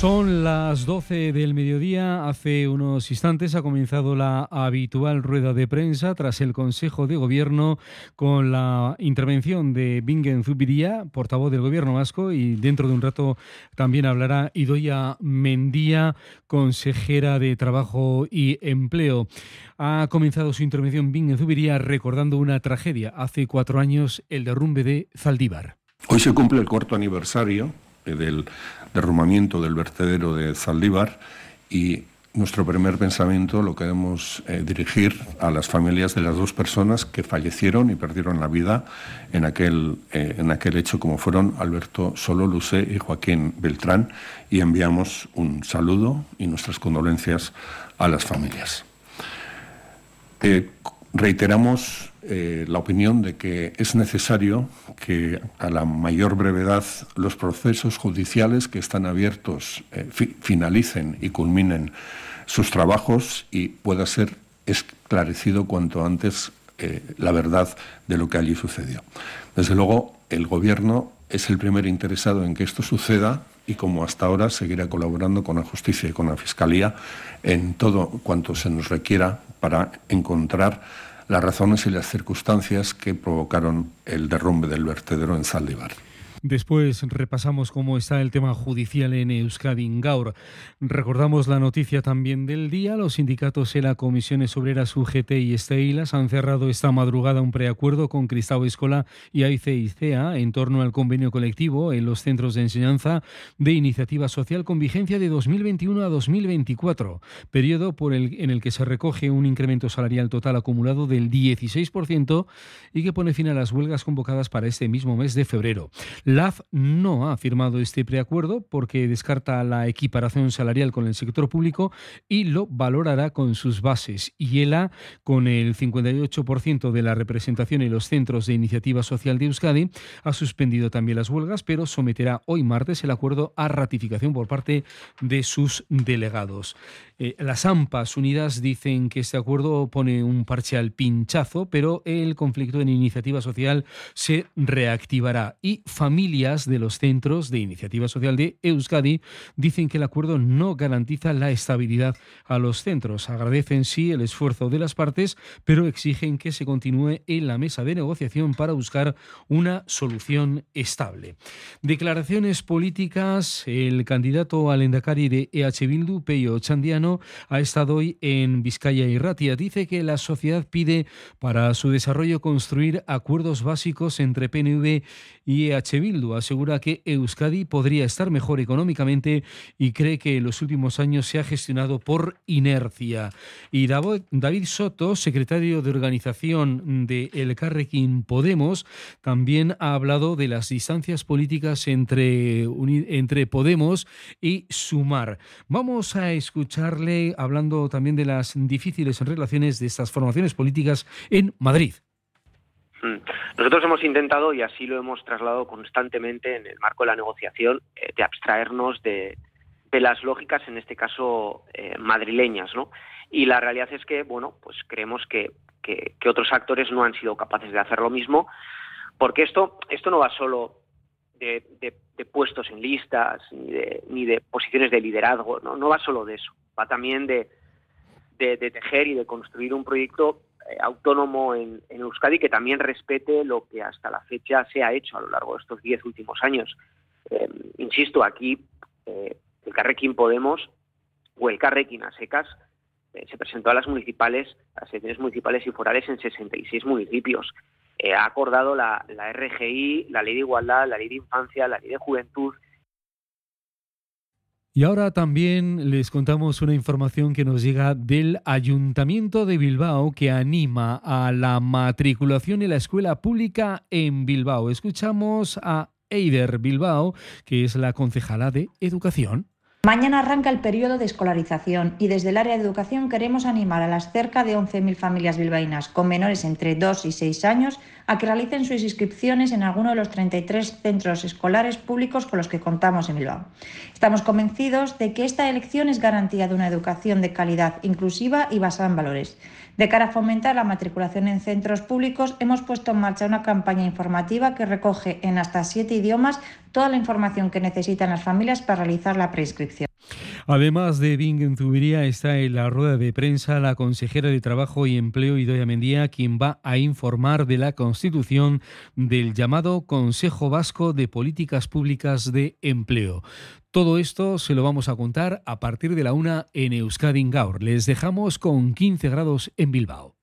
Son las 12 del mediodía. Hace unos instantes ha comenzado la habitual rueda de prensa tras el Consejo de Gobierno con la intervención de Bingen Zubiría, portavoz del Gobierno vasco, y dentro de un rato también hablará Idoia Mendía, consejera de Trabajo y Empleo. Ha comenzado su intervención Bingen Zubiría recordando una tragedia. Hace cuatro años, el derrumbe de Zaldívar. Hoy se cumple el cuarto aniversario del derrumbamiento del vertedero de Zaldívar y nuestro primer pensamiento lo queremos eh, dirigir a las familias de las dos personas que fallecieron y perdieron la vida en aquel, eh, en aquel hecho, como fueron Alberto Solo y Joaquín Beltrán, y enviamos un saludo y nuestras condolencias a las familias. Eh, reiteramos eh, la opinión de que es necesario que a la mayor brevedad los procesos judiciales que están abiertos eh, finalicen y culminen sus trabajos y pueda ser esclarecido cuanto antes eh, la verdad de lo que allí sucedió. Desde luego, el Gobierno es el primer interesado en que esto suceda y como hasta ahora seguirá colaborando con la justicia y con la Fiscalía en todo cuanto se nos requiera para encontrar las razones y las circunstancias que provocaron el derrumbe del vertedero en Zaldívar. Después repasamos cómo está el tema judicial en Euskadi Gaur. Recordamos la noticia también del día. Los sindicatos y la Comisiones Obreras UGT y Esteilas han cerrado esta madrugada un preacuerdo con Cristau Escola y AICICEA en torno al convenio colectivo en los centros de enseñanza de iniciativa social con vigencia de 2021 a 2024, periodo por el, en el que se recoge un incremento salarial total acumulado del 16% y que pone fin a las huelgas convocadas para este mismo mes de febrero. LAF no ha firmado este preacuerdo porque descarta la equiparación salarial con el sector público y lo valorará con sus bases. Y ELA, con el 58% de la representación en los centros de iniciativa social de Euskadi, ha suspendido también las huelgas, pero someterá hoy martes el acuerdo a ratificación por parte de sus delegados. Eh, las AMPAs unidas dicen que este acuerdo pone un parcial pinchazo, pero el conflicto en iniciativa social se reactivará. Y familias de los centros de iniciativa social de Euskadi dicen que el acuerdo no garantiza la estabilidad a los centros. Agradecen sí el esfuerzo de las partes, pero exigen que se continúe en la mesa de negociación para buscar una solución estable. Declaraciones políticas. El candidato al Endacari de EH Bildu, Peyo Chandiano, ha estado hoy en Vizcaya y Ratia. Dice que la sociedad pide para su desarrollo construir acuerdos básicos entre PNV y EH Bildu. Asegura que Euskadi podría estar mejor económicamente y cree que en los últimos años se ha gestionado por inercia. Y David Soto, secretario de organización de El Carrequín Podemos, también ha hablado de las distancias políticas entre, entre Podemos y Sumar. Vamos a escuchar hablando también de las difíciles relaciones de estas formaciones políticas en Madrid. Mm. Nosotros hemos intentado, y así lo hemos trasladado constantemente en el marco de la negociación, eh, de abstraernos de, las lógicas, en este caso eh, madrileñas, ¿no? Y la realidad es que, bueno, pues creemos que, que, otros actores no han sido capaces de hacer lo mismo, porque esto, esto no va solo de, puestos en listas ni de, ni de posiciones de liderazgo, ¿no? no va solo de eso va también de, de, tejer y de construir un proyecto autónomo en, Euskadi que también respete lo que hasta la fecha se ha hecho a lo largo de estos diez últimos años. Em, insisto, aquí eh, el Carrequín Podemos o el Carrequín a secas eh, se presentó a las municipales, a las elecciones municipales y forales en 66 municipios. ha acordado la, la RGI, la Ley de Igualdad, la Ley de Infancia, la Ley de Juventud, y ahora también les contamos una información que nos llega del Ayuntamiento de Bilbao que anima a la matriculación en la escuela pública en Bilbao. Escuchamos a Eider Bilbao, que es la concejala de Educación. Mañana arranca el periodo de escolarización y desde el área de educación queremos animar a las cerca de 11.000 familias bilbaínas con menores entre 2 y 6 años a que realicen sus inscripciones en alguno de los 33 centros escolares públicos con los que contamos en Bilbao. Estamos convencidos de que esta elección es garantía de una educación de calidad inclusiva y basada en valores. De cara a fomentar la matriculación en centros públicos, hemos puesto en marcha una campaña informativa que recoge en hasta siete idiomas toda la información que necesitan las familias para realizar la prescripción. Además de Bing en Zubiría, está en la rueda de prensa la consejera de Trabajo y Empleo, Idoia Mendía, quien va a informar de la constitución del llamado Consejo Vasco de Políticas Públicas de Empleo. Todo esto se lo vamos a contar a partir de la una en Euskadi Gaur. Les dejamos con 15 grados en Bilbao.